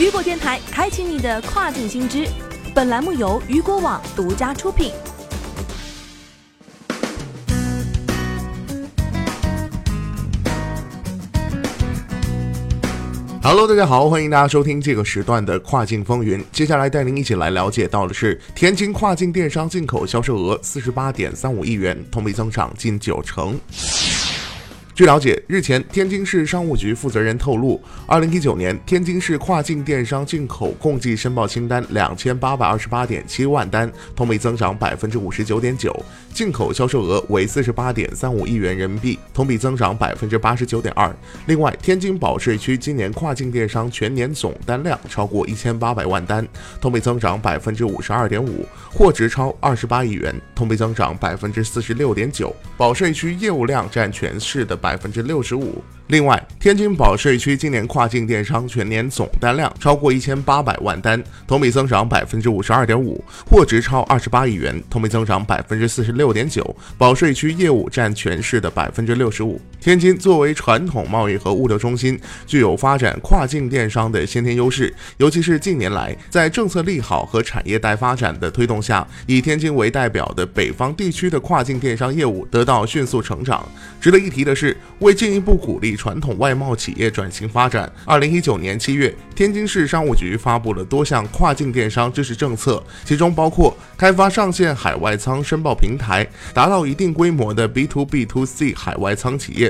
雨果电台开启你的跨境新知。本栏目由雨果网独家出品。Hello，大家好，欢迎大家收听这个时段的跨境风云。接下来带您一起来了解到的是，天津跨境电商进口销售额四十八点三五亿元，同比增长近九成。据了解，日前天津市商务局负责人透露，二零一九年天津市跨境电商进口共计申报清单两千八百二十八点七万单，同比增长百分之五十九点九，进口销售额为四十八点三五亿元人民币，同比增长百分之八十九点二。另外，天津保税区今年跨境电商全年总单量超过一千八百万单，同比增长百分之五十二点五，货值超二十八亿元，同比增长百分之四十六点九。保税区业务量占全市的百。百分之六十五。另外，天津保税区今年跨境电商全年总单量超过一千八百万单，同比增长百分之五十二点五，货值超二十八亿元，同比增长百分之四十六点九。保税区业务占全市的百分之六十五。天津作为传统贸易和物流中心，具有发展跨境电商的先天优势。尤其是近年来，在政策利好和产业带发展的推动下，以天津为代表的北方地区的跨境电商业务得到迅速成长。值得一提的是，为进一步鼓励。传统外贸企业转型发展。二零一九年七月，天津市商务局发布了多项跨境电商支持政策，其中包括开发上线海外仓申报平台，达到一定规模的 B to B to C 海外仓企业，